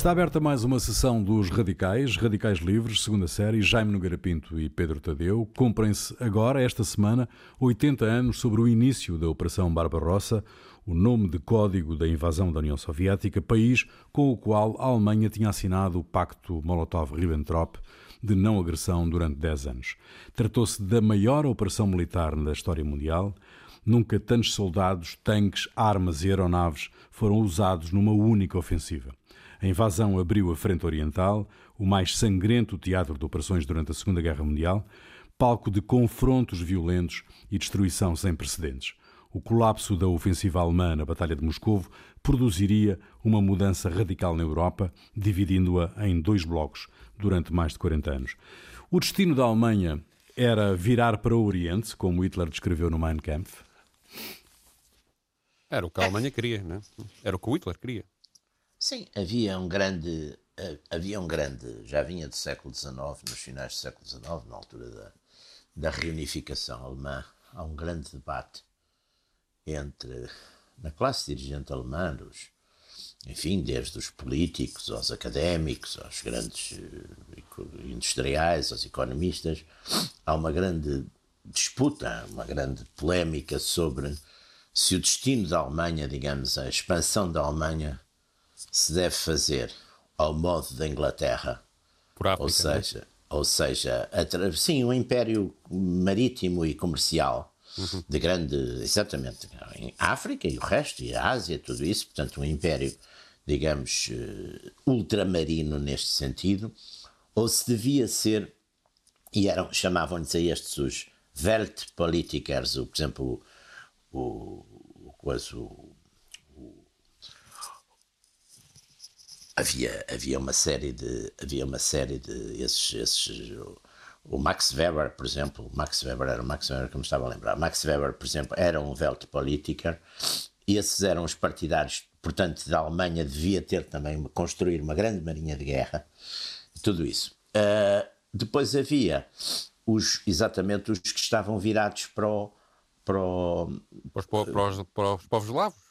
Está aberta mais uma sessão dos Radicais, Radicais Livres, segunda série, Jaime Nogueira Pinto e Pedro Tadeu. Cumprem-se agora, esta semana, 80 anos sobre o início da Operação Barbarossa, o nome de código da invasão da União Soviética, país com o qual a Alemanha tinha assinado o Pacto Molotov-Ribbentrop de não agressão durante 10 anos. Tratou-se da maior operação militar da história mundial. Nunca tantos soldados, tanques, armas e aeronaves foram usados numa única ofensiva. A invasão abriu a Frente Oriental, o mais sangrento teatro de operações durante a Segunda Guerra Mundial, palco de confrontos violentos e destruição sem precedentes. O colapso da ofensiva alemã na Batalha de Moscovo produziria uma mudança radical na Europa, dividindo-a em dois blocos durante mais de 40 anos. O destino da Alemanha era virar para o Oriente, como Hitler descreveu no Mein Kampf? Era o que a Alemanha queria, não é? Era o que o Hitler queria. Sim, havia um grande, eh, havia um grande, já vinha do século XIX, nos finais do século XIX, na altura da, da reunificação alemã, há um grande debate entre, na classe dirigente alemã, enfim, desde os políticos aos académicos, aos grandes eh, industriais, aos economistas, há uma grande disputa, uma grande polémica sobre se o destino da Alemanha, digamos, a expansão da Alemanha, se deve fazer ao modo da Inglaterra. Por África, ou é? seja, ou seja sim, um império marítimo e comercial uhum. de grande, exatamente, em África e o resto, e a Ásia, tudo isso, portanto, um império, digamos, uh, ultramarino neste sentido, ou se devia ser, e eram, chamavam-lhes a estes os Weltpolitikers, o, por exemplo, o, o, o, havia, havia uma série de havia uma série de esses, esses o Max Weber, por exemplo, Max Weber era o Max Weber que me estava a lembrar. Max Weber, por exemplo, era um Weltpolitiker. E esses eram os partidários, portanto, da Alemanha devia ter também construir uma grande marinha de guerra, tudo isso. Uh, depois havia os exatamente os que estavam virados para o, para, o, para, os, para, os, para os povos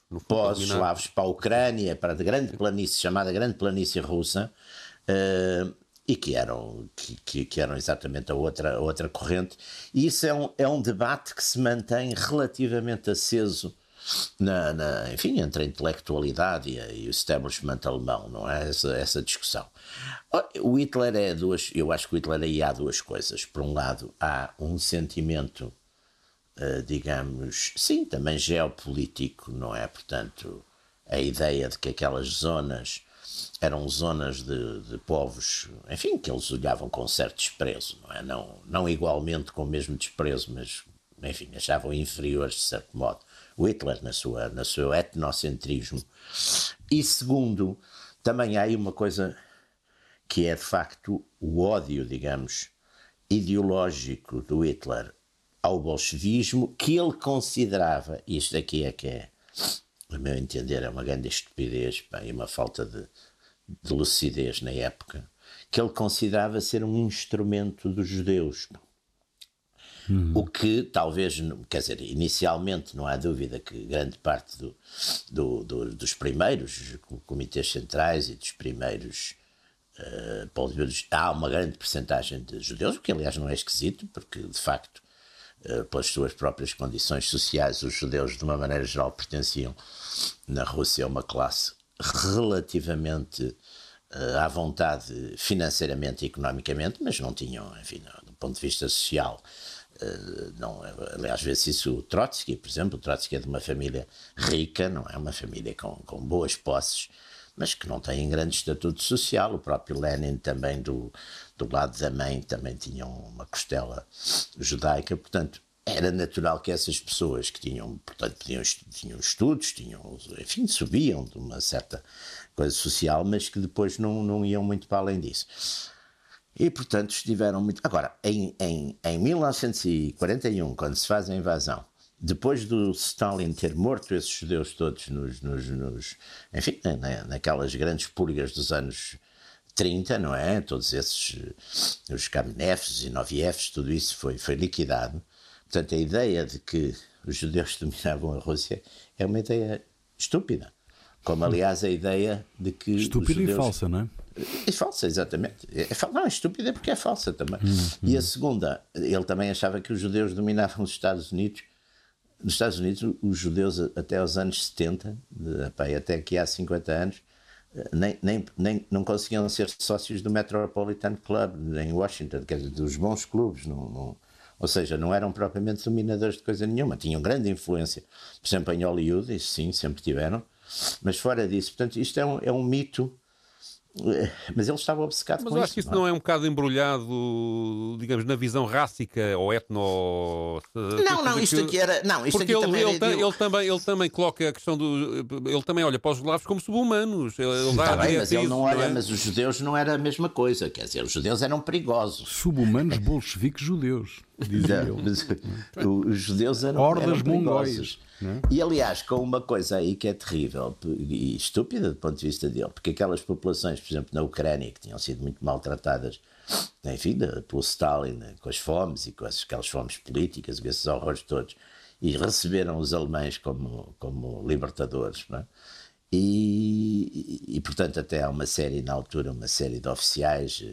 eslavos pós-eslavos para a Ucrânia, para a grande planície, chamada Grande Planície Russa, uh, e que eram, que, que, eram exatamente a outra, a outra corrente. E isso é um, é um debate que se mantém relativamente aceso na, na, enfim, entre a intelectualidade e, e, o establishment alemão, não é? Essa, essa discussão. O Hitler é duas, eu acho que o Hitler aí há duas coisas. Por um lado, há um sentimento digamos, sim, também geopolítico, não é? Portanto, a ideia de que aquelas zonas eram zonas de, de, povos, enfim, que eles olhavam com certo desprezo, não é? Não, não igualmente com o mesmo desprezo, mas, enfim, achavam inferiores de certo modo. Hitler, na sua, na seu etnocentrismo. E segundo, também há aí uma coisa que é de facto o ódio, digamos, ideológico do Hitler ao bolchevismo que ele considerava, isto aqui é que é, a meu entender, é uma grande estupidez pá, e uma falta de, de lucidez na época, que ele considerava ser um instrumento dos judeus. Hum. O que talvez, quer dizer, inicialmente não há dúvida que grande parte do, do, do, dos primeiros comitês centrais e dos primeiros uh, há uma grande percentagem de judeus, o que aliás não é esquisito, porque de facto pelas suas próprias condições sociais, os judeus, de uma maneira geral, pertenciam na Rússia a uma classe relativamente uh, à vontade financeiramente e economicamente, mas não tinham, enfim, do ponto de vista social, uh, não, aliás, vê-se isso o Trotsky, por exemplo, o Trotsky é de uma família rica, não é? Uma família com, com boas posses, mas que não tem grande estatuto social, o próprio Lenin também do, do lado da mãe também tinham uma costela judaica, portanto, era natural que essas pessoas que tinham, portanto, tinham estudos, tinham, enfim, subiam de uma certa coisa social, mas que depois não, não iam muito para além disso. E, portanto, estiveram muito. Agora, em, em, em 1941, quando se faz a invasão, depois do Stalin ter morto esses judeus todos nos, nos, nos enfim, na, naquelas grandes purgas dos anos 30, não é? Todos esses, os Kamenevs e Novievs, tudo isso foi, foi liquidado. Portanto, a ideia de que os judeus dominavam a Rússia é uma ideia estúpida. Como, aliás, a ideia de que. Estúpida judeus... e falsa, não é? É falsa, exatamente. É, é, não, é estúpida porque é falsa também. Hum, e a segunda, ele também achava que os judeus dominavam os Estados Unidos. Nos Estados Unidos, os judeus, até aos anos 70, de, até aqui há 50 anos, nem, nem, nem, não conseguiam ser sócios do Metropolitan Club em Washington, quer dizer, dos bons clubes. Não, não, ou seja, não eram propriamente dominadores de coisa nenhuma, tinham grande influência, por exemplo, em Hollywood, isso sim, sempre tiveram, mas fora disso, portanto, isto é um, é um mito mas ele estava obcecado Mas com eu acho que isso não é um bocado embrulhado, digamos, na visão rássica ou etno. Não, não, isto aqui era. Não, isto Porque aqui ele, também ele, era ele, também, ele também coloca a questão do. Ele também olha para os eslavos como subhumanos. Ele dá Está bem, mas ele não olha, não é? mas os judeus não era a mesma coisa. Quer dizer, os judeus eram perigosos. Subhumanos bolcheviques judeus, dizia ele. mas os judeus eram, Hordas eram mongóis. Não é? E aliás, com uma coisa aí que é terrível e estúpida do ponto de vista dele, porque aquelas populações, por exemplo, na Ucrânia, que tinham sido muito maltratadas, enfim, pelo Stalin, né, com as fomes e com as- aquelas fomes políticas, com esses horrores todos, e receberam os alemães como, como libertadores, não é? E, e, portanto, até há uma série, na altura, uma série de oficiais.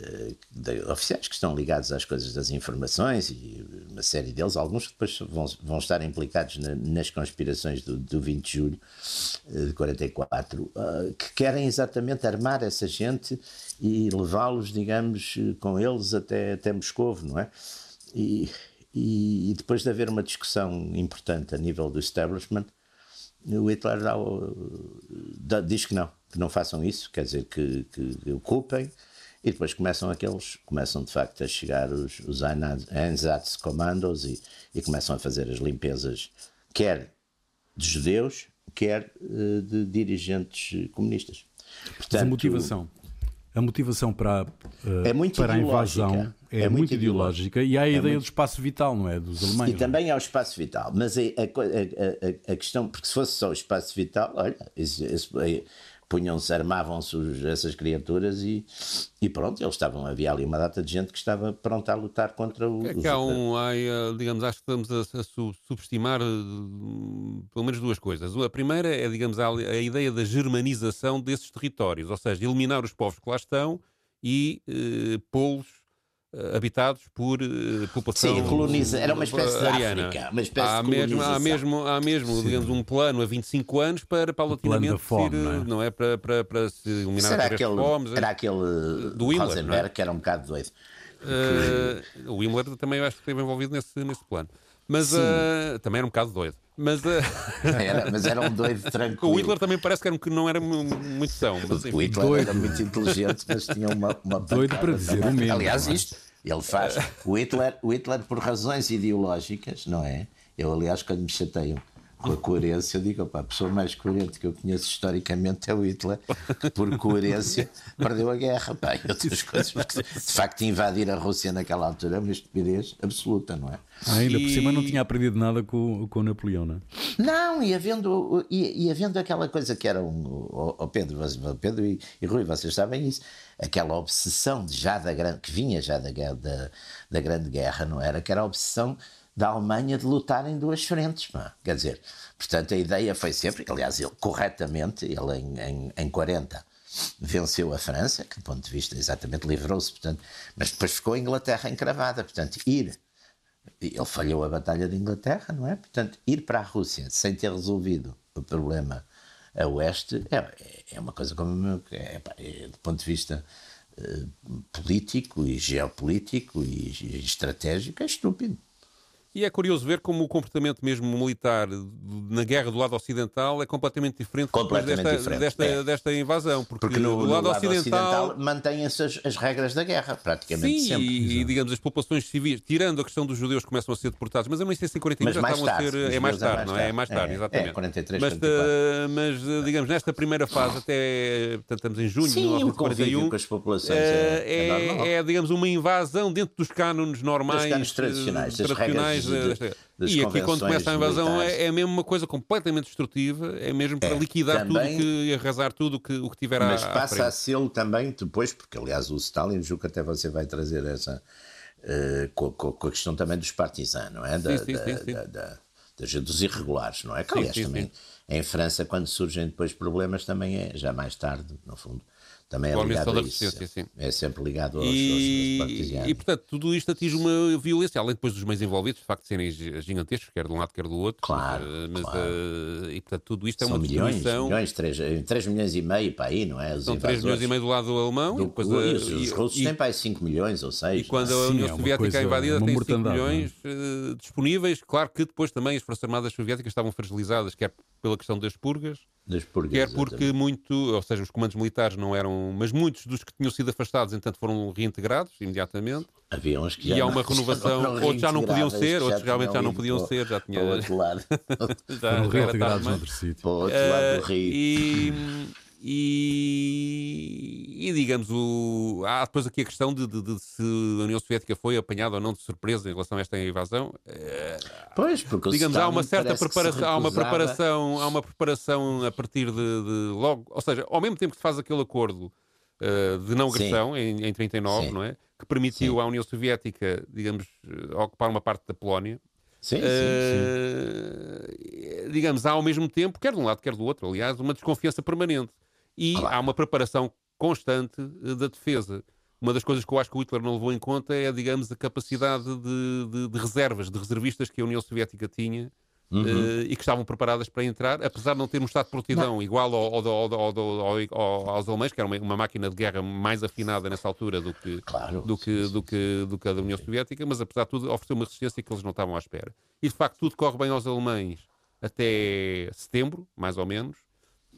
Eh, eh, de oficiais que estão ligados às coisas das informações e uma série deles, alguns que depois vão, vão estar implicados na- nas conspirações do, do 20 de julho eh, de 44, ah, que querem exatamente armar essa gente e levá-los, digamos, eh, com eles até, até Moscovo, não é? E, e, e depois de haver uma discussão importante a nível do establishment, o Hitler dá dá- diz que não, que não façam isso, quer dizer, que, que ocupem, e depois começam aqueles, começam de facto a chegar os, os Einsatzkommandos e, e começam a fazer as limpezas, quer de judeus, quer eh, de dirigentes comunistas. Mas a Portanto, motivação. A motivação para, eh, É muito para a invasão ideológica. é, É muito muito ideológica e há a ideia muito- do espaço vital, não é? Dos alemães. E é? também há o espaço vital, mas a, a a- a- questão, porque se fosse só o espaço vital, olha, isso- aí punham-se, armavam-se essas criaturas e, e pronto, eles estavam, havia ali uma data de gente que estava pronta a lutar contra o. É que há um, há, eh, digamos, acho que estamos a, a su- subestimar eh, pelo menos duas coisas. A primeira é, digamos, a, a ideia da germanização desses territórios, ou seja, eliminar os povos que lá estão e eh, pô-los habitados por eh, população Sim, coloniza- era uma espécie de ariana. África, uma espécie há de mesmo, há mesmo, há mesmo digamos, um plano a 25 anos para paulatinamente fome, ir, não é? não é? Para, para, para se eliminar Será as aquele, fomes. era aquele Do Himmler, Rosenberg não é? que era um bocado doido. Uh, o Himmler também eu acho que esteve envolvido nesse, nesse plano. Mas uh, também era um bocado doido. Mas uh, Era, mas era um doido tranquilo. o Hitler também parece que, era um, que não era mu- muito são. Mas, O enfim. Hitler Doido. era muito inteligente, mas tinha uma, uma Doido para dizer o mesmo, Aliás, isto, ele faz. O Hitler, o Hitler, por razões ideológicas, não é? Eu, aliás, quando me chateiam com a coerência, eu digo, opa, a pessoa mais coerente que eu conheço historicamente é o Hitler, que por coerência perdeu a guerra. Pá, e outras coisas. porque, De facto, invadir a Rússia naquela altura é uma estupidez absoluta, não é? Ah, ainda por E- cima não tinha aprendido nada com, com Napoleão, não é? Não, e havendo, e, e havendo aquela coisa que era um. O, o Pedro, Pedro e, e Rui, vocês sabem isso, aquela obsessão de já da grande, que vinha já da, guerra- da, da Grande Guerra, não era? Que era a obsessão da Alemanha de lutar em duas frentes. Pá. Quer dizer, portanto, a ideia foi sempre, aliás, ele corretamente, ele em, em, em 40 venceu a França, que do ponto de vista exatamente livrou-se, portanto, mas depois ficou a Inglaterra encravada, portanto, ir ele falhou a Batalha de Inglaterra, não é? Portanto, ir para a Rússia sem ter resolvido o problema a oeste é, é uma coisa como. É, é, do ponto de vista eh, político e geopolítico e, e estratégico, é estúpido. E é curioso ver como o comportamento mesmo militar na guerra do lado ocidental é completamente diferente, depois Completamente desta, diferente, desta, é. desta invasão. Porque, Porque no, do lado, lado ocidental. ocidental, mantêm-se as, as regras da guerra, praticamente Sim, sempre. e, e, digamos as populações civis, tirando a questão dos judeus que começam a ser deportados, mas se em 41 Mas já mais estavam tarde, a ser. É mais judeus é tarde, mais não é? É tarde. mais tarde, É, exatamente. é, 43, mas, 44. eh, mas, eh, digamos, nesta primeira fase, até. Portanto, estamos em junho de Sim, o 1941. convívio com as populações eh, é, é normal. é, digamos, uma invasão dentro dos cânones normais. Dos cânones eh, tradicionais, das tradicionais, de- eh, das E aqui, quando começa a invasão, militares. é, é mesmo uma coisa completamente destrutiva, é mesmo para liquidar também- tudo que, e arrasar tudo que, o que tiver à, Mas à passa frente. a ser também depois, porque aliás o Stalin, julgo que até você vai trazer essa eh, com, com- com a questão também dos partisans, não é? Da, sim, da- sim, sim. da- da- da- dos irregulares, não é? Que aliás sim, também sim. Em França, quando surgem depois problemas, também é já mais tarde, no fundo. Também é ligado a isso. Sim. É sempre ligado aos, e, aos, aos E, portanto, tudo isto atinge uma violência, além depois dos meios envolvidos, de facto, serem gigantescos, quer de um lado, quer do outro. Claro. Mas, claro. Uh, e, portanto, tudo isto é São uma milhões, destruição. milhões 3, 3 milhões e meio para aí, não é? Os São 3 milhões e meio do lado alemão. Do, e depois, e os, os russos e, têm para aí 5 milhões ou 6. E quando a Sim, União é Soviética é invadida, tem 5 mortandade, milhões uh, disponíveis. Claro que depois também as Forças Armadas Soviéticas estavam fragilizadas, quer pela questão das purgas, Das purgas, quer porque exatamente. muito, ou seja, os comandos militares não eram, mas muitos dos que tinham sido afastados, entanto, foram reintegrados imediatamente. Havia uns que E já há uma não- renovação, já não outros já não podiam ser, outros realmente já não podiam para ser, já tinha. Para outro lado, já, Foram reintegrados noutro sítio. para o outro lado do Eh, rio. E, e, e, digamos, o, há depois aqui a questão de, de- de se a União Soviética foi apanhada ou não de surpresa em relação a esta invasão. Eh, Pois, porque digamos, há uma certa preparação, há uma preparação, há uma preparação a partir de, de logo, ou seja, ao mesmo tempo que se faz aquele acordo eh, de não agressão em, em 39, Sim. não é? Que permitiu Sim. à União Soviética, digamos, eh, ocupar uma parte da Polónia. Sim, sim, Eh, digamos, há ao mesmo tempo, quer de um lado, quer do outro, aliás, uma desconfiança permanente. E Claro. há uma preparação constante eh, da defesa. Uma das coisas que eu acho que o Hitler não levou em conta é, digamos, a capacidade de, de- de reservas, de reservistas que a União Soviética tinha Uhum. eh, e que estavam preparadas para entrar, apesar de não ter um estado de prontidão igual ao, ao- ao- ao- ao- ao- aos alemães, que era uma, uma máquina de guerra mais afinada nessa altura do que, Claro. do que, do que, do que a da União Soviética, mas apesar de tudo ofereceu uma resistência que eles não estavam à espera. E de facto tudo corre bem aos alemães até setembro, mais ou menos,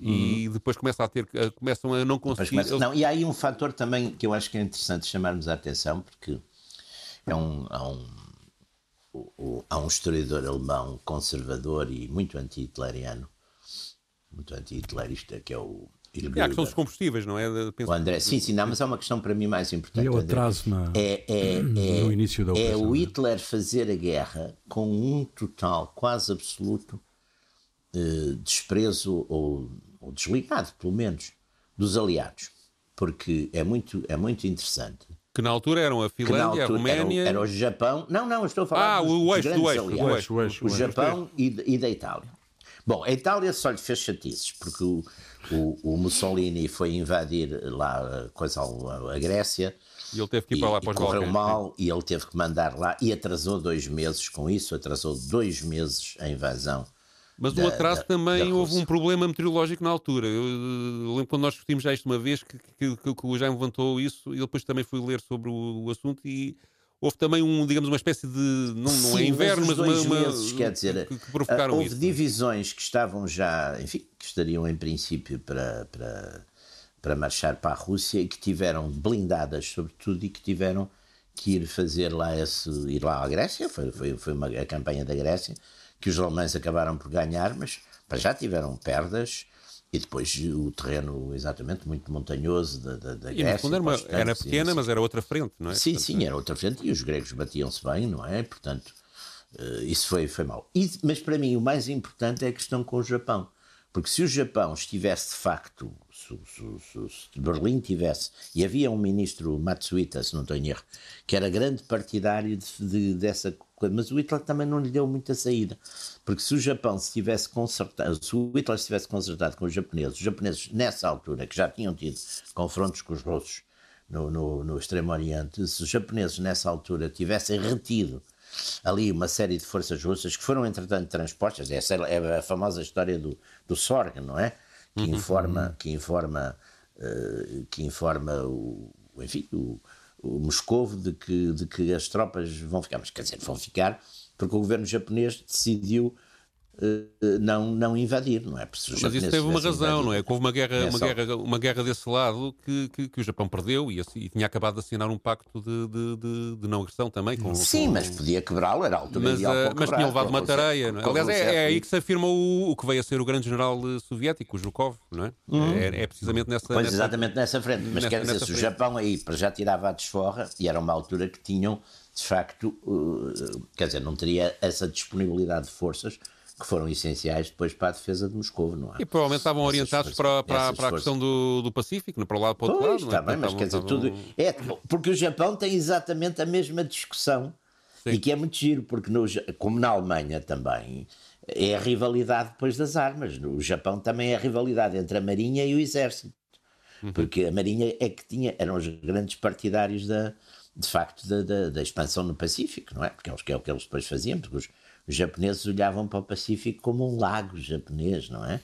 e depois começa a ter, a- começam a não conseguir. começa- eles- não, e há aí um fator também que eu acho que é interessante chamarmos a atenção, porque é um, há, um, o- o- há um historiador alemão conservador e muito anti-hitleriano, muito anti-hitlerista, que é o É a questão dos combustíveis, não é? Penso- O André, sim, sim, não, mas há uma questão para mim mais importante. E é o André. atraso na- é, é, é, no início da é operação, o né? Hitler fazer a guerra com um total, quase absoluto, eh, desprezo ou, ou desligado, pelo menos, dos aliados. Porque é muito, é muito interessante. Que na altura eram a Finlândia, a altura era, o- Roménia. era o Japão. Não, não, estou a falar Ah, dos, o eixo do eixo, do aliados. eixo, o eixo, o o. Japão e, e da Itália. Bom, a Itália só lhe fez chatices, porque o, o, o Mussolini foi invadir lá a, coisa, a, a Grécia E ele teve que ir para lá para os correu Balcãs. mal e ele teve que mandar lá e atrasou dois meses com isso, atrasou dois meses a invasão. Mas da- o atraso da- também da houve um problema meteorológico na altura. Eu, eh, lembro quando nós discutimos já isto uma vez que, que, que- que o Jaime levantou isso e eu depois também fui ler sobre o, o assunto e houve também um, digamos, uma espécie de. Não, não é Sim, inverno, mas, uma, uma- meses, quer dizer, que, que provocaram ah, houve isso. divisões que estavam já, enfim, que estariam em princípio para, para, para marchar para a Rússia e que tiveram blindadas, sobretudo, e que tiveram que ir fazer lá esse, ir lá à Grécia, foi, foi, foi uma, a campanha da Grécia, que os alemães acabaram por ganhar, mas para já tiveram perdas. E depois o terreno, exatamente, muito montanhoso da, da, da E Grécia. no fundo era, uma- era pequena, sim. mas era outra frente, não é? Sim, Portanto, sim, era outra frente e os gregos batiam-se bem, não é? Portanto, eh, isso foi, foi mau. E- mas para mim o mais importante é a questão com o Japão. Porque se o Japão estivesse de facto, se, se- se- se Berlim tivesse, e havia um ministro Matsuita, se não estou em erro, que era grande partidário de, de- dessa coisa, mas o Hitler também não lhe deu muita saída. Porque se o Japão se tivesse consertado, se o Hitler se tivesse consertado com os japoneses, os japoneses nessa altura, que já tinham tido confrontos com os russos, no, no, no Extremo Oriente, se os japoneses nessa altura tivessem retido ali uma série de forças russas que foram entretanto transpostas, essa é a famosa história do, do Sorg, não é? Que informa, que informa, eh, que informa o, enfim, o, o Moscovo de que, de que as tropas vão ficar, mas quer dizer, vão ficar porque o governo japonês decidiu não, não invadir, não é? Mas isso teve uma razão, invadido- não é? Que houve uma guerra, uma Nessa guerra, uma guerra desse lado que, que, que o Japão perdeu e, assim- e tinha acabado de assinar um pacto de, de, de- de não agressão também. Com, Sim, com- mas podia quebrá-lo, era a altura mas, ideal eh, mas quebrar, tinha levado uma tareia. não é? Aliás, é, é aí que se afirma o, o que veio a ser o grande general eh, soviético, o Zhukov, não é? É, é precisamente nessa. Pois, nessa- exatamente nessa frente. Mas nessa- quer dizer, se o. Japão aí para já tirava a desforra, e era uma altura que tinham, de facto, quer dizer, não teria essa disponibilidade de forças que foram essenciais depois para a defesa de Moscou, não é? E provavelmente estavam Essas orientados forças- para, para, essas para a questão do, do Pacífico, não para o lado para o outro Pois, lado. não é? está bem, mas quer dizer, Estavam- tudo. É, porque o Japão tem exatamente a mesma discussão Sim. e que é muito giro, porque no como na Alemanha também, é a rivalidade depois das armas. No Japão também é a rivalidade entre a Marinha e o Exército. Uhum. Porque a Marinha é que tinha, eram os grandes partidários da, de facto da, da, da expansão no Pacífico, não é? Porque é o que eles depois faziam, porque os, os japoneses olhavam para o Pacífico como um lago japonês, não é?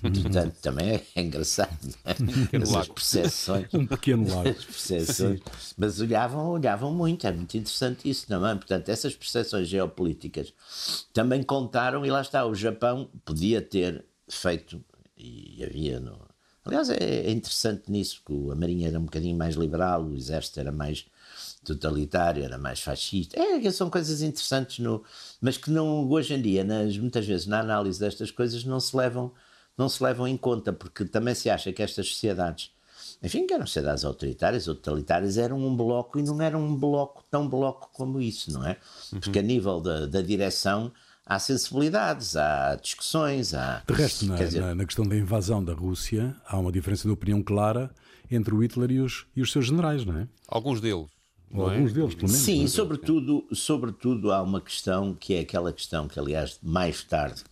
Portanto, também é engraçado é? as percepções. Um pequeno lago. As percepções, mas olhavam, olhavam muito, é muito interessante isso também. Portanto, essas percepções geopolíticas também contaram, e lá está, o Japão podia ter feito, e havia no. Aliás, é, é interessante nisso, porque a Marinha era um bocadinho mais liberal, o Exército era mais totalitário, era mais fascista. É, são coisas interessantes, no, mas que não, hoje em dia, nas, muitas vezes, na análise destas coisas, não se levam, não se levam em conta, porque também se acha que estas sociedades, enfim, que eram sociedades autoritárias ou totalitárias, eram um bloco e não eram um bloco tão bloco como isso, não é? Uhum. Porque a nível da, da direção há sensibilidades, há discussões, há. De resto, na, dizer... na, na, questão da invasão da Rússia, há uma diferença de opinião clara entre o Hitler e os, e os seus generais, não é? Alguns deles. Ou alguns é? deles, pelo menos. Sim, é? sobretudo, sobretudo há uma questão que é aquela questão que, aliás, mais tarde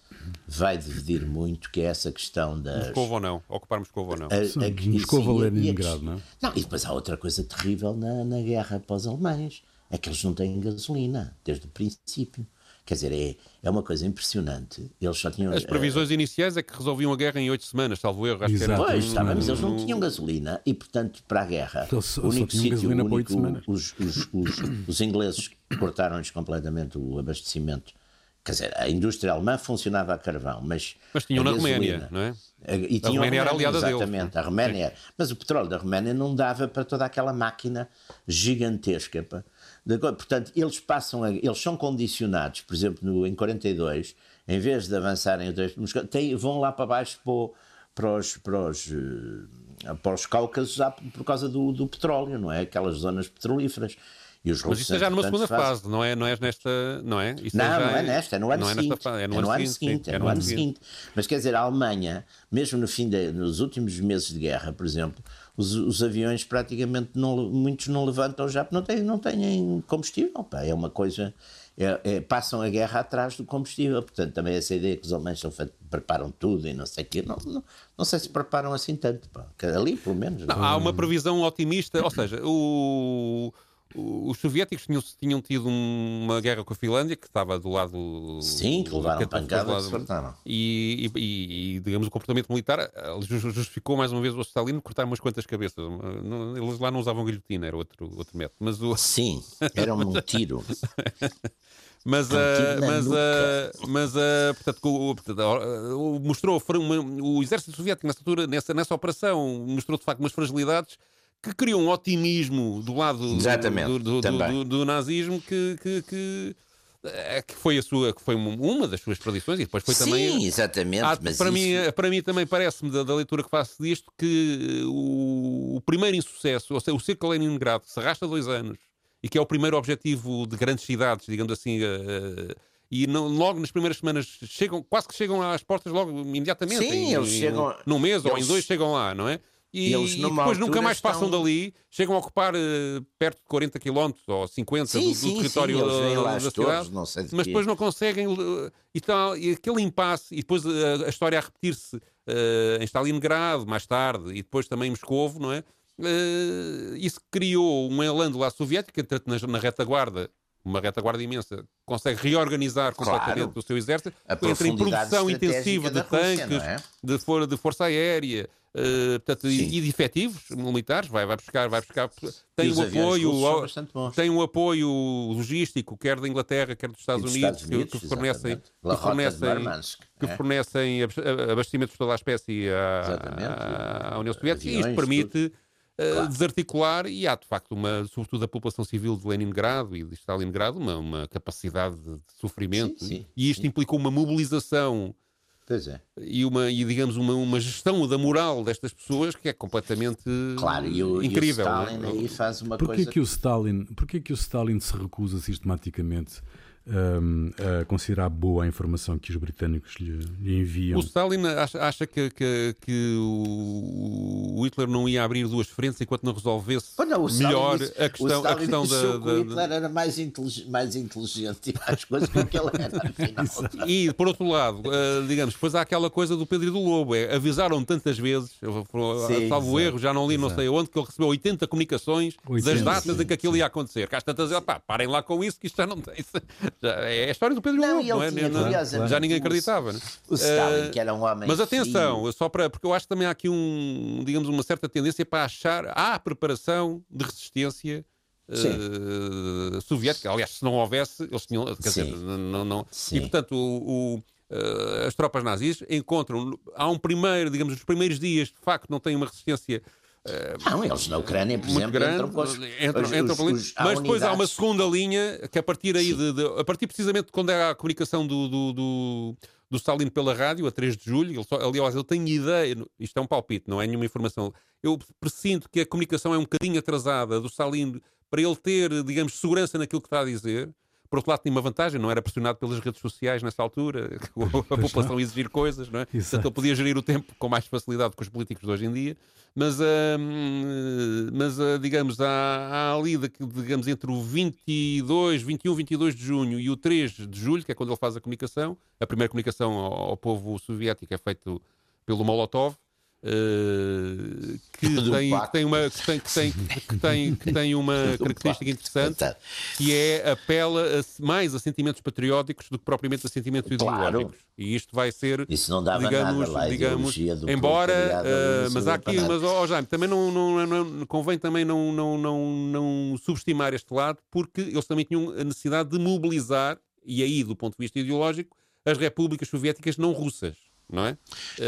vai dividir muito, que é essa questão das... Moscou ou não, ocupar Moscou ou não. Moscou ou Leningrado, não é? Não, e depois há outra coisa terrível na, na guerra para os alemães, é que eles não têm gasolina, desde o princípio. Quer dizer, é, é uma coisa impressionante. Eles só tinham. As previsões uh, iniciais é que resolviam a guerra em oito semanas, salvo erro. Acho Exato. que era... Pois, está mas eles não tinham gasolina e, portanto, para a guerra, o único sítio, único, os, os, os, os ingleses cortaram-lhes completamente o abastecimento. Quer dizer, a indústria alemã funcionava a carvão, mas. Mas tinham na Roménia, não é? E a Roménia era aliada Exatamente, a Roménia. Mas o petróleo da Roménia não dava para toda aquela máquina gigantesca. Para, Portanto, eles passam, a, eles são condicionados, por exemplo, no, em 42, em vez de avançarem tem, vão lá para baixo para, os, para, os, eh, para os Cáucasos por causa do, do petróleo, não é? Aquelas zonas petrolíferas. E os Mas isso é já numa segunda fase, não é, não é nesta. Não é? Isso não, é não é nesta, é no ano não seguinte. É, é no, é ano, ano seguinte. É no, ano, seguinte. Mas quer dizer, a Alemanha, mesmo no fim de, nos últimos meses de guerra, por exemplo, os, os aviões praticamente não, muitos não levantam já porque não têm, não têm combustível. Pá, é uma coisa. É, é, passam a guerra atrás do combustível. Portanto, também essa ideia que os alemães são preparam tudo e não sei o quê, não, não, não, sei se preparam assim tanto. Pá. Ali, pelo menos. Não, há uma previsão otimista, ou seja, o os soviéticos tinham, tinham tido uma guerra com a Finlândia que estava do lado. Sim, que levaram pancadas e, e, e, e, digamos, o comportamento militar justificou mais uma vez o Stalin cortar umas quantas cabeças. Eles lá não usavam guilhotina, era outro, outro método. Mas o... Sim, era um tiro. mas, uh, mas, uh, mas uh, portanto, o, portanto, mostrou o exército soviético nessa altura, nessa, nessa operação, mostrou de facto umas fragilidades que criou um otimismo do lado do, do, do, do, nazismo que, que, que, é, que, foi a sua que foi uma das suas predições e depois foi Sim, também Sim, exatamente há, para isso... mim para mim também parece-me da, da, leitura que faço disto que o, o primeiro insucesso ou seja, o cerco Leningrado se arrasta dois anos e que é o primeiro objetivo de grandes cidades digamos assim uh, e não, logo nas primeiras semanas chegam, quase que chegam às portas logo imediatamente. Sim, em, eles chegam. Num mês eles... ou em dois chegam lá, não é? E, e depois nunca mais passam estão... dali, chegam a ocupar uh, perto de 40 km ou 50 sim, do, do sim, território sim, da, da cidade, mas depois não conseguem. Uh, e, tal, e aquele impasse, e depois uh, a história a repetir-se em Stalingrado, mais tarde, e depois também em Moscovo, não é? isso criou um elan lá soviético, entretanto, na, na retaguarda uma retaguarda imensa, consegue reorganizar completamente claro. o seu exército, entra em produção intensiva de tanques, é? de, for, de força aérea, uh, portanto, e, e, de efetivos militares, vai, vai buscar, vai buscar, tem um apoio, tem um apoio logístico, quer da Inglaterra, quer dos Estados, dos Unidos, Estados Unidos, que, que fornecem, que fornecem, que é? fornecem abastecimentos de toda a espécie à, à, à União Soviética, e isto permite tudo eh, claro. desarticular e há de facto uma, sobretudo a população civil de Leningrado e de Stalingrado, uma, uma capacidade de sofrimento sim, sim, e isto sim. implicou uma mobilização é. E, uma, e digamos, uma, uma gestão da moral destas pessoas que é completamente claro, e o, incrível. E o Stalin aí faz uma porquê coisa... Que o Stalin, porquê que o Stalin se recusa sistematicamente a considerar boa a informação que os britânicos lhe, lhe enviam. O Stalin acha, acha que, que, que, o Hitler não ia abrir duas frentes enquanto não resolvesse oh, não, melhor disse, a questão, a questão da, da, O Hitler era mais, inteligente, mais inteligente e mais coisas do que ele era, E, por outro lado, uh, digamos, depois há aquela coisa do Pedro e do Lobo. É, avisaram tantas vezes, Sim, salvo erro, já não li não sei onde, que ele recebeu 80 comunicações 80, das datas sim, em que aquilo sim. ia acontecer. Cá a dizer, pá, parem lá com isso, que isto já não tem. É a história do Pedro não, Lobo, não é? Tinha, não, já ninguém acreditava. Né? O Stalin, uh, que era um homem. Mas atenção, só para. Porque eu acho que também há aqui um, digamos, uma certa tendência para achar. Há preparação de resistência. Uh, soviética, aliás, se não houvesse, eles tinham. Quer dizer, não, não, e portanto, o, o uh, as tropas nazis encontram. Há um primeiro, digamos, os primeiros dias, de facto, não têm uma resistência não, eles na Ucrânia, por exemplo, grande, entram os, entram, os, entram os, os, Mas depois há uma segunda linha que a partir aí, de, de, a partir precisamente de quando é a comunicação do, do, do, do Stalin pela rádio, a 3 de julho, ele só, aliás, eu tenho ideia, isto é um palpite, não é nenhuma informação, eu presinto que a comunicação é um bocadinho atrasada do Stalin para ele ter, digamos, segurança naquilo que está a dizer. Por outro lado, tinha uma vantagem, não era pressionado pelas redes sociais nessa altura, a população exigir coisas, não é? Exato. Portanto, ele podia gerir o tempo com mais facilidade que os políticos de hoje em dia. Mas, uh, mas uh, digamos, há, há ali, digamos, entre o 22, 21, 22 de junho e o 3 de julho, que é quando ele faz a comunicação, a primeira comunicação ao, ao povo soviético é feita pelo Molotov, Uh, que, tem, que, tem, uma, que, tem, que, tem, que, tem, que tem uma característica interessante que é apela a, mais a sentimentos patrióticos do que propriamente a sentimentos claro. ideológicos. E isto vai ser. Isso não dava digamos, nada digamos, embora. Uh, mas há aqui, mas oh, Jaime, também não, não, não, convém também não, não, não, não subestimar este lado, porque eles também tinham a necessidade de mobilizar, e aí, do ponto de vista ideológico, as repúblicas soviéticas não russas não é?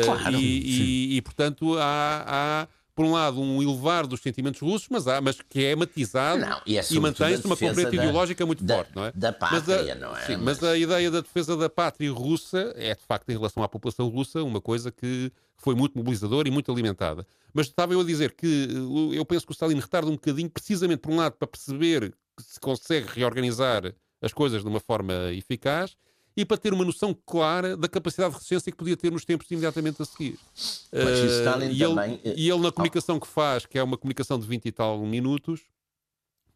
Claro, uh, e, e, e, portanto, há, há, por um lado, um elevar dos sentimentos russos, mas, há, mas que é matizado não, e, é e mantém-se uma componente ideológica muito da, forte, não é? Da pátria, mas a, não é? Sim, mas... mas... a ideia da defesa da pátria russa é, de facto, em relação à população russa, uma coisa que foi muito mobilizadora e muito alimentada. Mas estava eu a dizer que eu penso que o Stalin retarda um bocadinho, precisamente, por um lado, para perceber que se consegue reorganizar as coisas de uma forma eficaz e para ter uma noção clara da capacidade de resistência que podia ter nos tempos imediatamente a seguir. Uh, e, ele, e ele, na comunicação que faz, que é uma comunicação de 20 e tal minutos,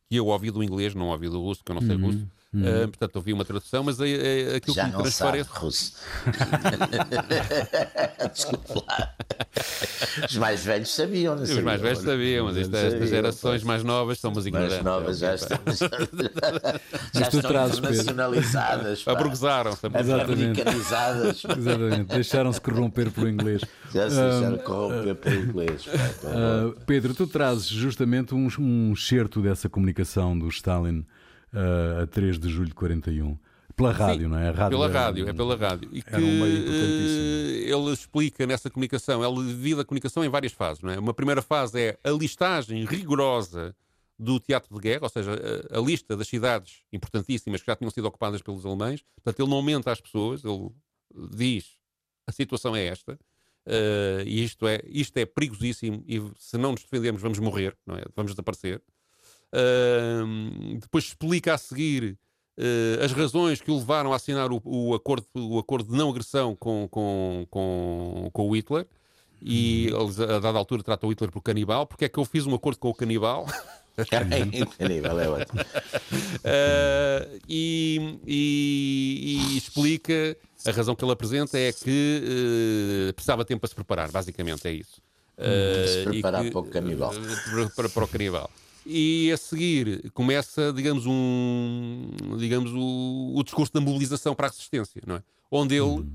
que eu ouvi do inglês, não ouvi do russo, que eu não sei uhum. russo, Hum. Uh, portanto, ouvi uma tradução, mas é, é aquilo Já que me transparece. Sabe, russo. Desculpa lá. Os mais velhos sabiam, não Os mais velhos sabiam, mas esta, estas gerações mais novas são umas ignorantes. Mais novas já estão. já estão internacionalizadas. Aburguesaram-se. Americanizadas. Exatamente. Deixaram-se corromper pelo inglês. Já se deixaram uh, corromper pelo inglês. Uh, Pedro, tu trazes justamente um, um certo dessa comunicação do Stalin uh, a 3 de julho de 41. Pela rádio, Sim, não é? Rádio pela rádio, é pela rádio. E que um ele explica nessa comunicação, ele divide a comunicação em várias fases, não é? Uma primeira fase é a listagem rigorosa do teatro de guerra, ou seja, a, a, lista das cidades importantíssimas que já tinham sido ocupadas pelos alemães. Portanto, ele não aumenta às pessoas, ele diz a situação é esta, uh, e isto é, isto é perigosíssimo, e se não nos defendermos vamos morrer, não é? Vamos desaparecer. Uh, depois explica a seguir uh, as razões que o levaram a assinar o, o, acordo, o acordo de não agressão com, com, com, com o Hitler. E hum. eles, a dada altura, tratam o Hitler por canibal. Porque é que eu fiz um acordo com o canibal? canibal é ótimo. Uh, e, e, e, explica a razão que ele apresenta é que uh, precisava tempo para se preparar, basicamente é isso. Uh, se preparar que, para o canibal. Para, para o canibal e a seguir começa, digamos, um, digamos o, o discurso da mobilização para a resistência, não é? Onde ele uh,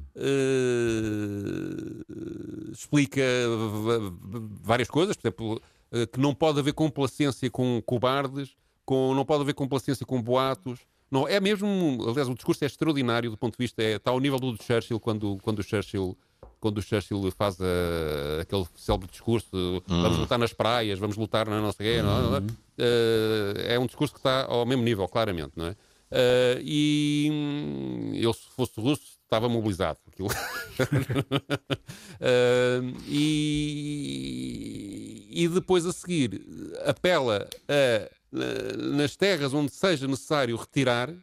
explica várias coisas, por exemplo, uh, que não pode haver complacência com cobardes, com, não pode haver complacência com boatos. Não, é mesmo, aliás, o discurso é extraordinário do ponto de vista, é, está ao nível do Churchill, quando, quando o Churchill quando o Churchill faz a, eh, aquele célebre discurso de, vamos lutar nas praias, vamos lutar na nossa guerra, não, uh, é um discurso que está ao mesmo nível, claramente, não é? Uh, e hum, eu, se fosse russo, estava mobilizado. uh, e, e depois a seguir apela a, nas terras onde seja necessário retirar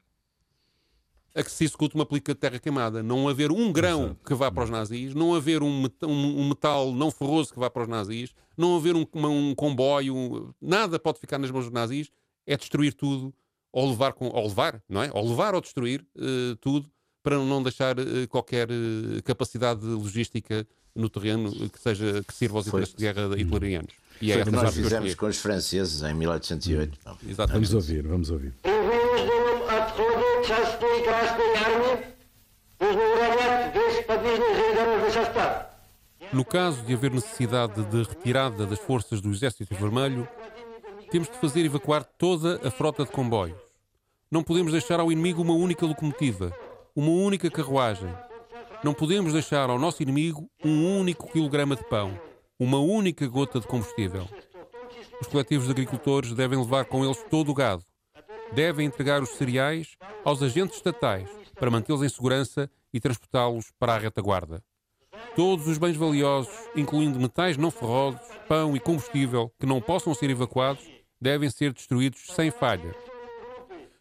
a que se execute uma política de terra queimada. Não haver um grão Exato. que vá para os nazis, não haver um, um, um, metal não ferroso que vá para os nazis, não haver um, um comboio, nada pode ficar nas mãos dos nazis, é destruir tudo, ou levar, com, ou levar, não é? Ou levar ou destruir uh, tudo, para não deixar uh, qualquer uh, capacidade logística no terreno que, seja, que sirva aos interesses de guerra hitlerianos. E é Foi o que nós fizemos com os franceses em 1808. Hum. Exatamente. Vamos ouvir, vamos ouvir. No caso de haver necessidade de retirada das forças do Exército Vermelho, temos de fazer evacuar toda a frota de comboios. Não podemos deixar ao inimigo uma única locomotiva, uma única carruagem. Não podemos deixar ao nosso inimigo um único quilograma de pão, uma única gota de combustível. Os coletivos de agricultores devem levar com eles todo o gado, devem entregar os cereais aos agentes estatais para mantê-los em segurança e transportá-los para a retaguarda. Todos os bens valiosos, incluindo metais não ferrosos, pão e combustível, que não possam ser evacuados, devem ser destruídos sem falha.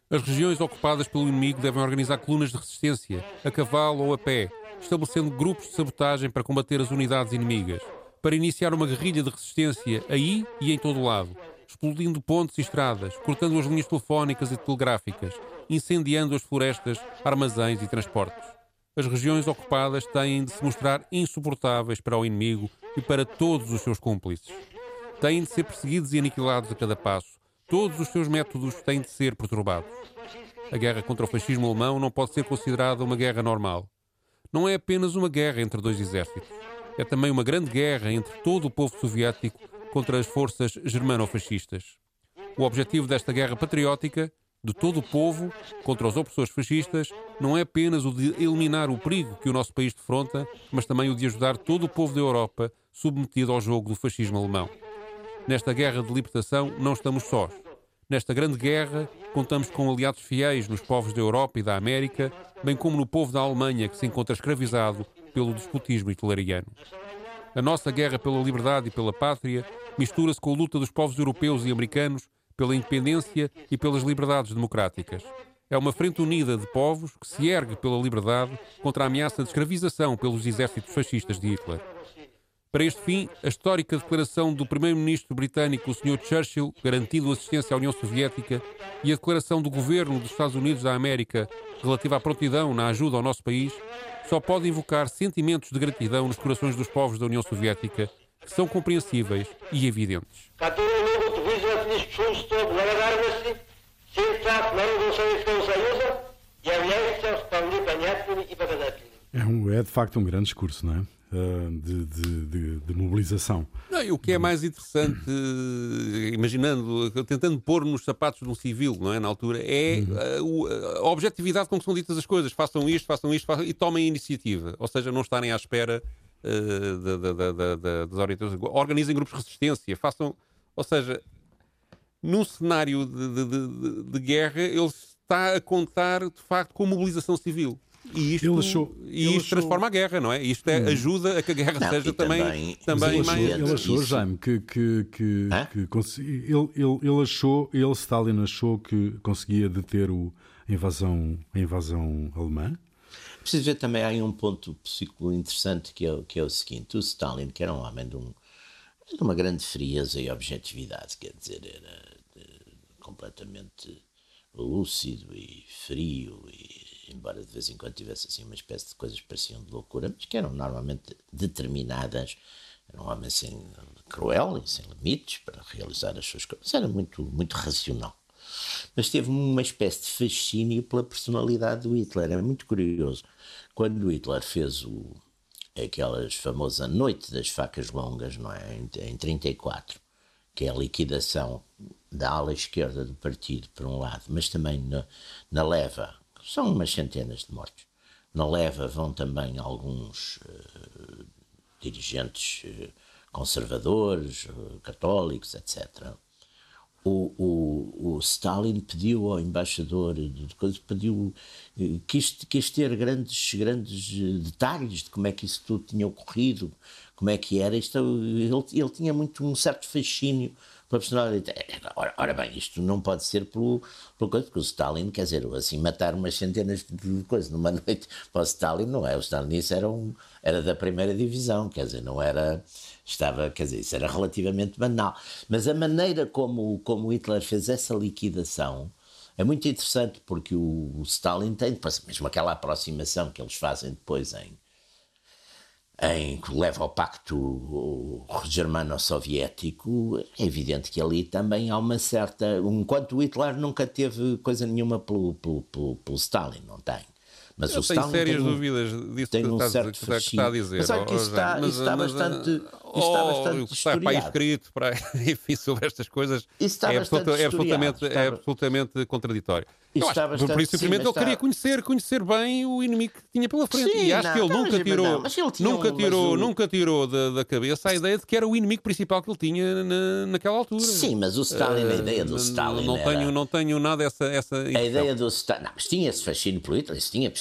As regiões ocupadas pelo inimigo devem organizar colunas de resistência, a cavalo ou a pé, estabelecendo grupos de sabotagem para combater as unidades inimigas, para iniciar uma guerrilha de resistência aí e em todo o lado, explodindo pontes e estradas, cortando as linhas telefónicas e telegráficas, incendiando as florestas, armazéns e transportes. As regiões ocupadas têm de se mostrar insuportáveis para o inimigo e para todos os seus cúmplices. Têm de ser perseguidos e aniquilados a cada passo. Todos os seus métodos têm de ser perturbados. A guerra contra o fascismo alemão não pode ser considerada uma guerra normal. Não é apenas uma guerra entre dois exércitos. É também uma grande guerra entre todo o povo soviético contra as forças germano-fascistas. O objetivo desta guerra patriótica, de todo o povo, contra os opressores fascistas, não é apenas o de eliminar o perigo que o nosso país defronta, mas também o de ajudar todo o povo da Europa submetido ao jogo do fascismo alemão. Nesta guerra de libertação não estamos sós. Nesta grande guerra, contamos com aliados fiéis nos povos da Europa e da América, bem como no povo da Alemanha que se encontra escravizado pelo despotismo hitleriano. A nossa guerra pela liberdade e pela pátria mistura-se com a luta dos povos europeus e americanos pela independência e pelas liberdades democráticas. É uma frente unida de povos que se ergue pela liberdade contra a ameaça de escravização pelos exércitos fascistas de Hitler. Para este fim, a histórica declaração do primeiro-ministro britânico, o Sr. Churchill, garantindo assistência à União Soviética, e a declaração do governo dos Estados Unidos da América relativa à prontidão na ajuda ao nosso país, só pode invocar sentimentos de gratidão nos corações dos povos da União Soviética, que são compreensíveis e evidentes. É, um, é de facto um grande discurso, não é? Eh, de, de, de, de, mobilização. Não, e o que é mais interessante, imaginando, tentando pôr nos sapatos de um civil, não é? Na altura, é uhum. a, a, objetividade com que são ditas as coisas. Façam isto, façam isto, façam, e tomem iniciativa. Ou seja, não estarem à espera uh, das orientações. Organizem grupos de resistência, façam. Ou seja, num cenário de, de guerra, ele está a contar, de facto, com mobilização civil. E isto, ele achou, e isto achou... transforma a guerra, não é? Isto é, hum. ajuda a que a guerra não, seja também, também, também ele mais. Achou, ele achou, Jaime, que, que, que, que ele, ele, ele achou, ele, Stalin, achou que conseguia deter o, a, invasão, a invasão alemã? Preciso ver também há um ponto psíquico interessante que é, que é o seguinte: o Stalin, que era um homem de, um, de uma grande frieza e objetividade, quer dizer, era de, completamente lúcido e frio e embora de vez em quando tivesse assim uma espécie de coisas que pareciam de loucura, mas que eram normalmente determinadas. Era um homem assim cruel e sem limites para realizar as suas coisas. Era muito, muito racional. Mas teve uma espécie de fascínio pela personalidade do Hitler. É muito curioso. Quando Hitler fez o, aquelas famosas Noite das Facas Longas, não é? Em, em 34, que é a liquidação da ala esquerda do partido, por um lado, mas também na, na leva são umas centenas de mortos. Na leva vão também alguns uh, dirigentes uh, conservadores, uh, católicos, etc. O, o, o, Stalin pediu ao embaixador pediu, quis, quis ter grandes, grandes detalhes de como é que isso tudo tinha ocorrido, como é que era. Isto, ele, ele tinha muito um certo fascínio uma personalidade. Ora, ora, bem, isto não pode ser pelo, pelo coisa, porque o Stalin, quer dizer, assim, matar umas centenas de coisas numa noite para o Stalin não é. O Stalin isso era, um, era da primeira divisão, quer dizer, não era. Estava, quer dizer, isso era relativamente banal. Mas a maneira como, como Hitler fez essa liquidação é muito interessante, porque o Stalin tem, mesmo aquela aproximação que eles fazem depois em em que leva ao pacto germano-soviético, é evidente que ali também há uma certa. Enquanto Hitler nunca teve coisa nenhuma pelo, pelo, pelo, pelo Stalin, não tem. Mas eu o tenho Stalin sérias tem um, dúvidas disso tem que, um está, certo que está a dizer. Mas olha que isso está, mas, isso está mas, bastante. Isso está oh, bastante está para escrito para, enfim, sobre estas coisas é, absoluta, é, absolutamente, é absolutamente contraditório. Eu acho, bastante, por isso, simplesmente, ele queria conhecer, conhecer bem o inimigo que tinha pela frente. Sim, e acho não, que ele nunca tirou, ele nunca, um, tirou nunca tirou da, da, cabeça a ideia de que era o inimigo principal que ele tinha na, naquela altura. Sim, mas o Stalin, uh, a ideia do Stalin. Não, era... tenho, não tenho nada essa. essa a ideia do Stalin. Não, mas tinha esse fascínio político, isso tinha.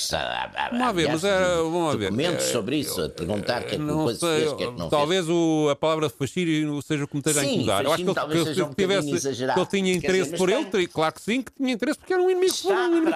Vamos a ver, mas era. Vamos ver. Documentos é, sobre isso, a perguntar o que é que coisa sei, fez, que é que não Talvez fez. O, a palavra fascínio seja o que me esteja a incomodar. Eu acho que ele, que, tivesse, que ele tinha interesse por ele, claro que sim, que tinha interesse porque era um inimigo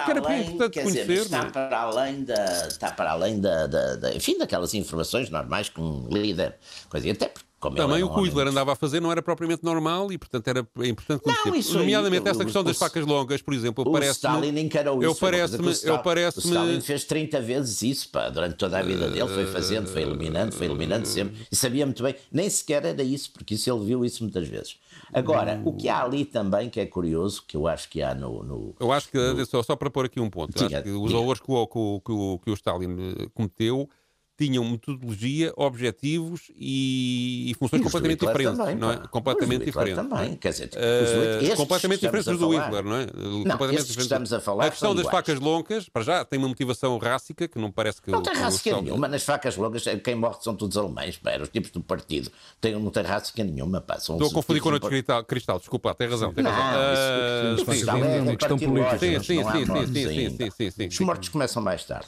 que era além, importante conhecer. Dizer, está, é? para além da, está para além da, da, da, enfim, daquelas informações normais que um líder, coisa, até porque como Também o que o Hitler andava a fazer não era propriamente normal e, portanto, era importante conhecer. Não, isso Nomeadamente, essa questão das facas longas, por exemplo, o Stalin encarou isso. Eu parece-me... Eu parece o Stalin fez 30 vezes isso, pá, durante toda a vida dele, foi fazendo, foi eliminando, foi eliminando sempre, e sabia muito bem, nem sequer era isso, porque isso ele viu isso muitas vezes. Agora, o que há ali também que é curioso, que eu acho que há no. no eu acho que, no... só, só para pôr aqui um ponto, diga, os horrores que o, que, o, que o Stalin eh, cometeu tinham metodologia, objetivos e, e funções completamente diferentes, também, não é? Completamente diferentes. também, quer dizer, uh, completamente diferentes do Hitler, não é? Não, completamente diferentes. estamos a falar A questão das facas longas, para já, tem uma motivação rássica que não parece que... Não tem rássica nenhuma, nas facas longas, quem morre são todos alemães, pá, os tipos do partido, tem, não tem rássica nenhuma, pá, são Estou a confundir com o cristal, cristal, desculpa, tem razão, tem razão. Não, isso, é questão política. Sim, sim, sim, sim, sim. Os mortos começam mais tarde.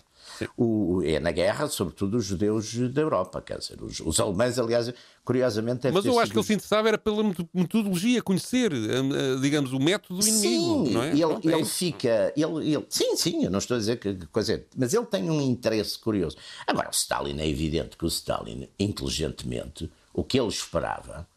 O, é na guerra, sobretudo, os judeus da Europa, quer dizer, os, os alemães, aliás, curiosamente. Mas eu acho que ele se interessava era pela metodologia, conhecer, hum, eh, digamos, o método do inimigo. Sim, não é? ele, não, ele fica. Ele, ele, sim, sim, eu não estou a dizer que, que coisa é. Mas ele tem um interesse curioso. Agora, o Stalin, é evidente que o Stalin, inteligentemente, o que ele esperava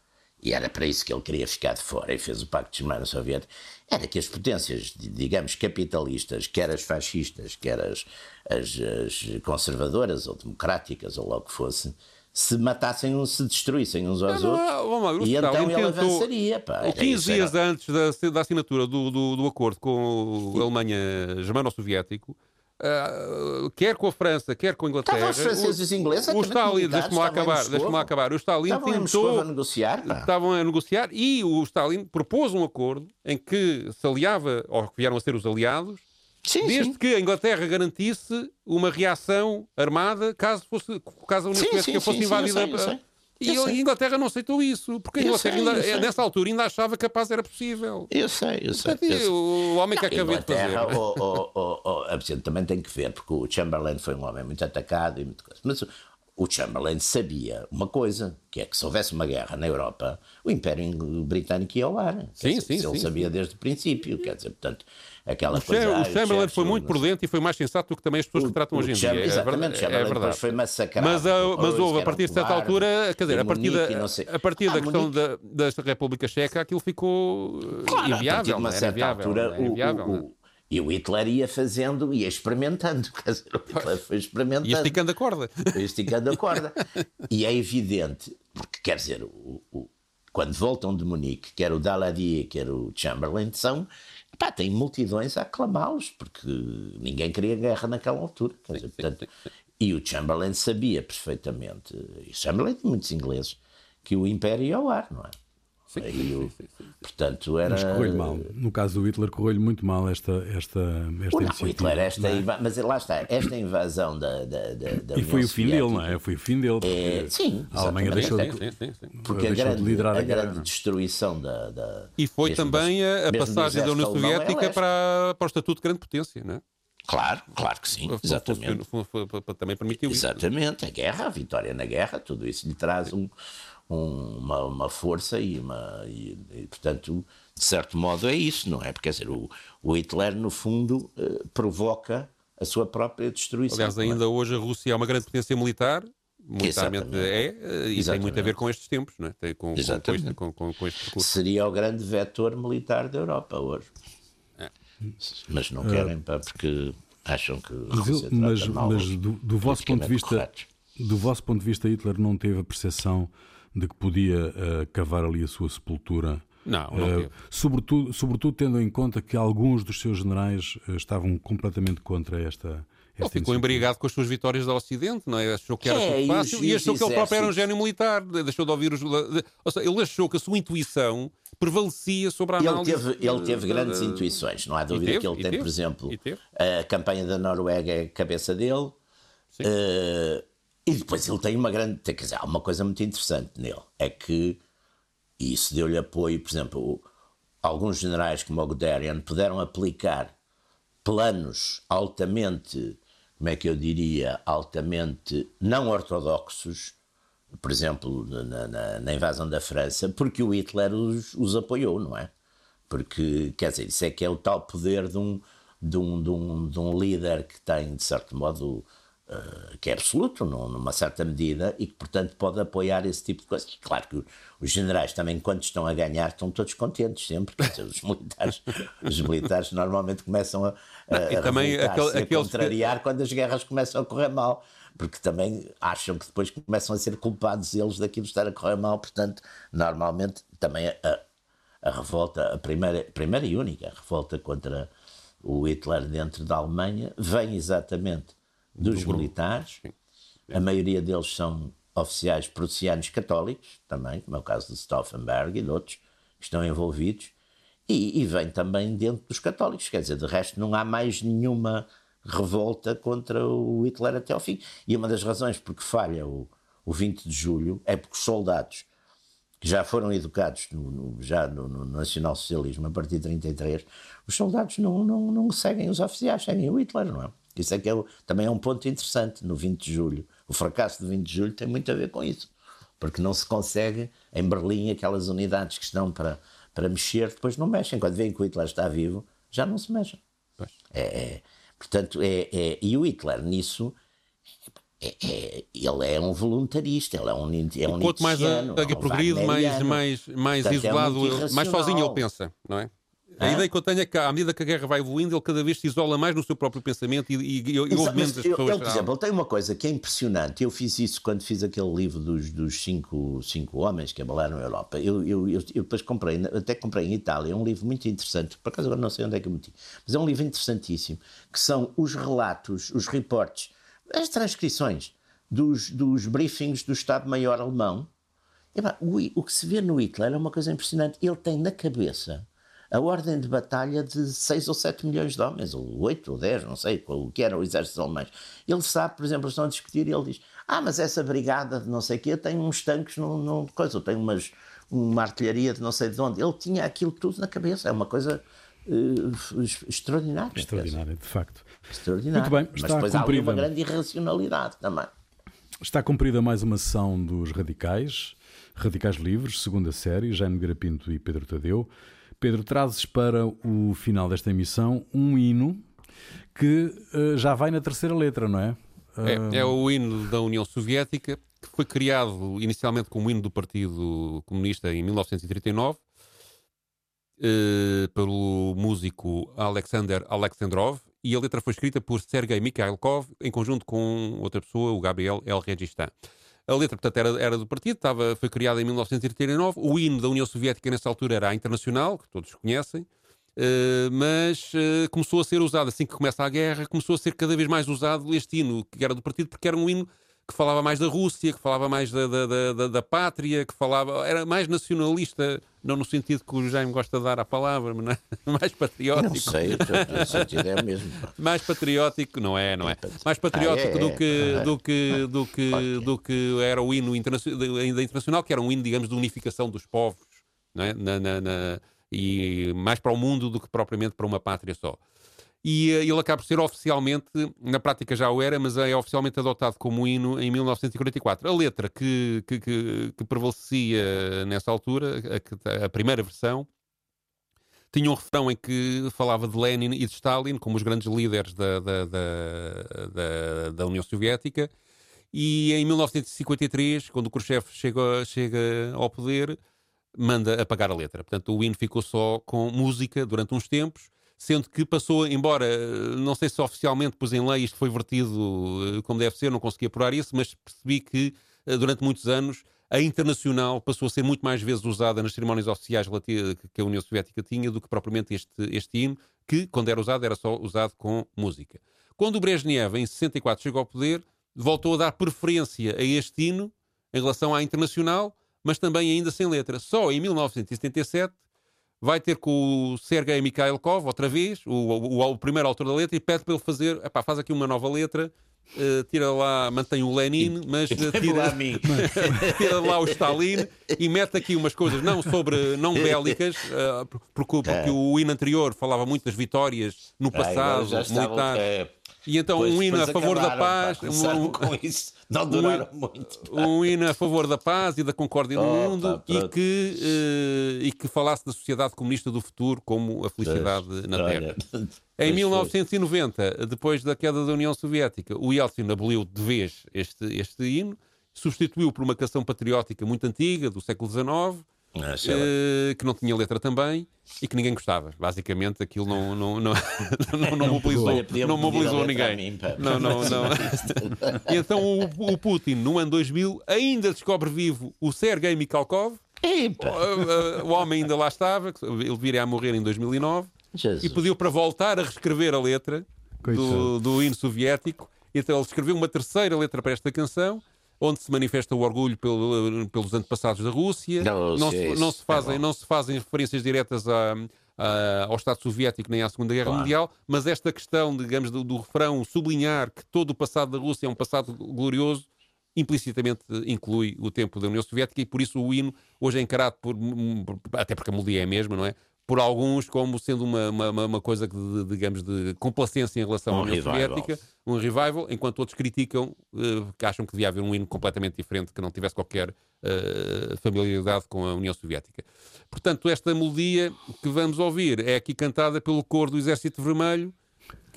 e era para isso que ele queria ficar de fora e fez o Pacto Germano-Soviético, era que as potências, digamos, capitalistas, quer as fascistas, quer as, as, as conservadoras ou democráticas, ou logo que fosse, se matassem, se destruíssem uns aos não, outros. Não, não, e então ele avançaria. Pá, 15 dias antes da, da assinatura do, do, do, acordo com a Alemanha germano-soviético, Uh, quer com a França, quer com a Inglaterra. Estavam os franceses e os ingleses. O Stalin, deixa-me acabar, deixa acabar. O Stalin estavam tentou. A negociar, estavam a negociar e o Stalin propôs um acordo em que se aliava, ou que vieram a ser os aliados, sim, desde sim. que a Inglaterra garantisse uma reação armada caso, fosse, caso a União Soviética fosse invadida. Sim, eu sei, eu sei. E a Inglaterra não aceitou isso, porque a Inglaterra, sei, ainda, nessa altura, ainda achava que a paz era possível. Eu sei, eu sei. Portanto, eu sei. O homem que acabei de fazer. Oh, oh, oh, também tem que ver, porque o Chamberlain foi um homem muito atacado e muito coisa. Mas o Chamberlain sabia uma coisa, que é que se houvesse uma guerra na Europa, o Império Britânico ia ao ar. Sim, dizer, sim, Ele sim, sabia sim. desde o princípio, quer dizer, portanto, aquela o coisa... O Chamberlain foi muito prudente e foi mais sensato do que também as pessoas que tratam hoje em dia. Exatamente, é, é verdade. foi massacrado. Mas, mas houve, a partir de certa altura, quer dizer, a partir da, a partir da questão da, da República Checa, aquilo ficou claro, inviável. A partir de uma certa altura, o, e o Hitler ia fazendo, ia experimentando. Quer dizer, o Hitler foi experimentando. Ia esticando a corda. Foi esticando a corda. e é evidente, porque quer dizer, o, o, quando voltam de Munique, quer o Daladier, quer o Chamberlain, são. Pá, tem multidões a aclamá-los, porque ninguém queria guerra naquela altura. Quer dizer, portanto, e o Chamberlain sabia perfeitamente, e o Chamberlain tem muitos ingleses, que o Império ia ao ar, não é? Sim, sim, sim, sim, Portanto, era... Mas correu-lhe mal. No caso do Hitler, correu-lhe muito mal esta, esta, esta não, Hitler, esta é? Mas lá está, esta invasão da, da, da, da E foi o fim dele, não é? Foi o fim dele. É, sim, a Alemanha deixou de, sim, sim, sim. Porque a grande, de liderar a, a grande destruição da, da... E foi também a, a passagem da União Soviética para, para o Estatuto de Grande Potência, não é? Claro, claro que sim, exatamente. Também permitiu isso. Exatamente, a guerra, a vitória na guerra, tudo isso lhe traz um, um, uma, uma, força e, uma, e, e, portanto, de certo modo é isso, não é? Porque, quer dizer, o, o Hitler, no fundo, eh, provoca a sua própria destruição. Aliás, é? ainda hoje a Rússia é uma grande potência militar, militarmente Exatamente. é, eh, e Exatamente. tem muito a ver com estes tempos, não é? Tem com, com, este, com, com, este percurso. Seria o grande vetor militar da Europa hoje. É. Mas não querem, pá, porque acham que. Mas, mas do, do vosso ponto de vista. Do vosso ponto de vista, Hitler não teve a percepção de que podia uh, cavar ali a sua sepultura. Não, não uh, sobretudo, sobretudo tendo em conta que alguns dos seus generais uh, estavam completamente contra esta. Ele ficou embriagado com as suas vitórias do Ocidente, não é? Achou que era é, fácil e, e achou que ele próprio era um gênio militar. Deixou de ouvir os. Ou seja, ele achou que a sua intuição prevalecia sobre a análise. Ele teve, ele teve grandes intuições, não há dúvida teve, que ele tem, teve, por exemplo, a campanha da Noruega é a cabeça dele. Uh, e depois ele tem uma grande. Quer dizer, há uma coisa muito interessante nele: é que isso deu-lhe apoio, por exemplo, alguns generais como o Guderian puderam aplicar planos altamente, como é que eu diria, altamente não ortodoxos, por exemplo, na, na, na invasão da França, porque o Hitler os, os, apoiou, não é? Porque, quer dizer, isso é que é o tal poder de um, de um, de um, de um líder que tem, de certo modo, que é absoluto, numa certa medida, e que, portanto, pode apoiar esse tipo de coisas. Claro que os generais também, quando estão a ganhar, estão todos contentes, sempre. Dizer, os militares, os militares normalmente começam a, a, e também aquele, a contrariar que... quando as guerras começam a correr mal. Porque também acham que depois começam a ser culpados eles daquilo estar a correr mal, portanto, normalmente também a, a revolta, a primeira, primeira e única revolta contra o Hitler dentro da Alemanha vem exatamente dos militares. A maioria deles são oficiais prussianos católicos, também, como é o caso de Stauffenberg e de outros que estão envolvidos, e, e, vem também dentro dos católicos. Quer dizer, de resto, não há mais nenhuma revolta contra o Hitler até ao fim. E uma das razões porque falha o, o 20 de julho é porque os soldados que já foram educados no, no já no, no nacional-socialismo a partir de 33, os soldados não, não, não seguem os oficiais, seguem o Hitler, não é? Isso é que é também é um ponto interessante no 20 de julho. O fracasso do 20 de julho tem muito a ver com isso, porque não se consegue em Berlim aquelas unidades que estão para, para mexer, depois não mexem. Quando veem que o Hitler está vivo, já não se mexem. É, é, portanto, é, é, e o Hitler nisso é, é, ele é um voluntarista, ele é um, é um Quanto mais a, a progride, mais, mais, mais Portanto, isolado, é mais sozinho ele pensa, não é? A ideia que eu tenho é que, à medida que a guerra vai evoluindo, ele cada vez se isola mais no seu próprio pensamento e, e, e ouve menos as pessoas. Ele, por exemplo, ele tem uma coisa que é impressionante. Eu fiz isso quando fiz aquele livro dos, dos cinco, cinco homens que abalaram a Europa. Eu, eu, eu, eu, depois comprei, até comprei em Itália, um livro muito interessante. Por acaso agora não sei onde é que eu meti, mas é um livro interessantíssimo, que são os relatos, os reportes, as transcrições dos, dos briefings do Estado-Maior alemão. E, o, o que se vê no Hitler é uma coisa impressionante. Ele tem na cabeça a ordem de batalha de 6 ou 7 milhões de homens, ou 8 ou 10, não sei o que era o exército alemão. Ele sabe, por exemplo, estão a discutir e ele diz: Ah, mas essa brigada de não sei o quê tem uns tanques no, no coisa, ou tem umas, uma artilharia de não sei de onde. Ele tinha aquilo tudo na cabeça. É uma coisa uh, extraordinária. Extraordinária, de facto. Extraordinária. Muito bem, está mas depois cumprida. há uma grande irracionalidade também. Está cumprida mais uma sessão dos Radicais, Radicais Livres, segunda série, Jaime Garapinto e Pedro Tadeu. Pedro, trazes para o final desta emissão um hino que uh, já vai na terceira letra, não é? Uh... É, é o hino da União Soviética, que foi criado inicialmente como hino do Partido Comunista em 1939, uh, eh, pelo músico Alexander Alexandrov, e a letra foi escrita por Sergei Mikhailkov em conjunto com outra pessoa, o Gabriel El Registan. A letra, portanto, era, era do partido, estava, foi criada em 1939. O hino da União Soviética, nessa altura, era a Internacional, que todos conhecem. Uh, mas uh, começou a ser usado, assim que começa a guerra, começou a ser cada vez mais usado este hino, que era do partido, porque era um hino que falava mais da Rússia, que falava mais da, da, da, da, pátria, que falava. era mais nacionalista, não no sentido que o Jaime gosta de dar à palavra, mas é? mais patriótico. Não sei, o sentido é o mesmo. mais patriótico, não é, não é? Mais patriótico ah, é, do, que, é. do, que, do, que, do que era o hino ainda internacional, que era um hino, digamos, de unificação dos povos, não é? na, na, na, e mais para o mundo do que propriamente para uma pátria só. E uh, ele acaba por ser oficialmente, na prática já o era, mas é oficialmente adotado como hino em 1944. A letra que, que, que, que prevalecia nessa altura, a, a, primeira versão, tinha um refrão em que falava de Lenin e de Stalin como os grandes líderes da, da, da, da União Soviética. E em 1953, quando o Khrushchev chega, chega ao poder, manda apagar a letra. Portanto, o hino ficou só com música durante uns tempos, sendo que passou, embora não sei se oficialmente pus em lei isto foi vertido eh, como deve ser, não consegui apurar isso, mas percebi que eh, durante muitos anos a internacional passou a ser muito mais vezes usada nas cerimónias oficiais que a União Soviética tinha do que propriamente este, este hino, que, quando era usado, era só usado com música. Quando o Brezhnev, em 64, chegou ao poder, voltou a dar preferência a este hino em relação à internacional, mas também ainda sem letra. Só em 1977 vai ter com o Sergei Mikhailkov, outra vez, o, o, o, primeiro autor da letra, e pede para ele fazer, epá, faz aqui uma nova letra Uh, tira lá, mantém o Lenin, mas tira, tira lá o Stalin e mete aqui umas coisas não sobre não bélicas, uh, porque, porque é. o hino anterior falava muito das vitórias no passado militar. E então pois, um hino a favor da paz. Um, com isso. Não duraram um, muito. Um hino a favor da paz e da concórdia no oh, mundo e, que, uh, e que falasse da sociedade comunista do futuro como a felicidade pois, na Terra. Em 1990, depois da queda da União Soviética, o Yeltsin aboliu de vez este, este hino, substituiu por uma canção patriótica muito antiga, do século XIX, ah, uh, que não tinha letra também e que ninguém gostava. Basicamente, aquilo não, não, não, não, não mobilizou, não mobilizou ninguém. Mim, não, não, não. e então o, o, Putin, no ano 2000, ainda descobre vivo o Sergei Mikhalkov. O, o, homem ainda lá estava, ele viria a morrer em 2009 Jesus. e pediu para voltar a reescrever a letra do, do hino soviético. Então ele escreveu uma terceira letra para esta canção onde se manifesta o orgulho pelo, pelos antepassados da Rússia. Não, não, se, não se, fazem, é não se fazem referências diretas ao Estado Soviético nem à Segunda Guerra claro. Mundial, mas esta questão, digamos, do, do refrão sublinhar que todo o passado da Rússia é um passado glorioso implicitamente inclui o tempo da União Soviética e por isso o hino hoje é encarado por, até porque a melodia é a mesma, não é? Por alguns como sendo uma, uma, uma coisa de, digamos, de complacência em relação um à União. Soviética, um revival, enquanto outros criticam, uh, que acham que devia haver um hino completamente diferente, que não tivesse qualquer uh, familiaridade com a União Soviética. Portanto, esta melodia que vamos ouvir é aqui cantada pelo coro do Exército Vermelho,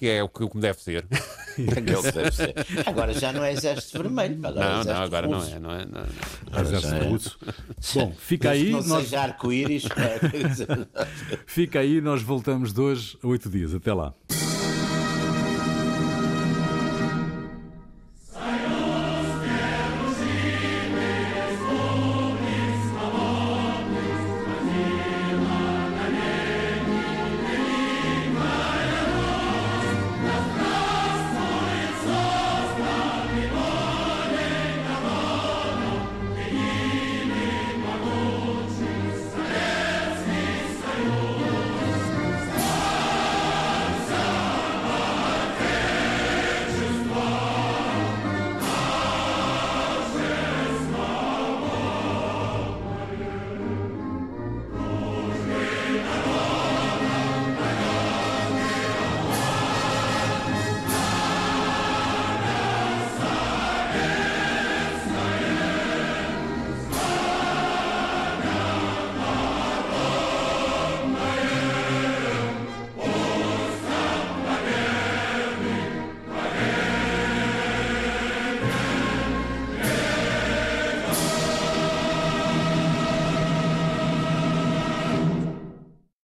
que é o que, deve ser. deve ser. Agora já não é exército vermelho. Agora não, é não, agora não é. Não é, não, não. Exército é. russo. Bom, fica aí. Não nós... seja arco-íris. fica aí, nós voltamos de hoje a oito dias. Até lá.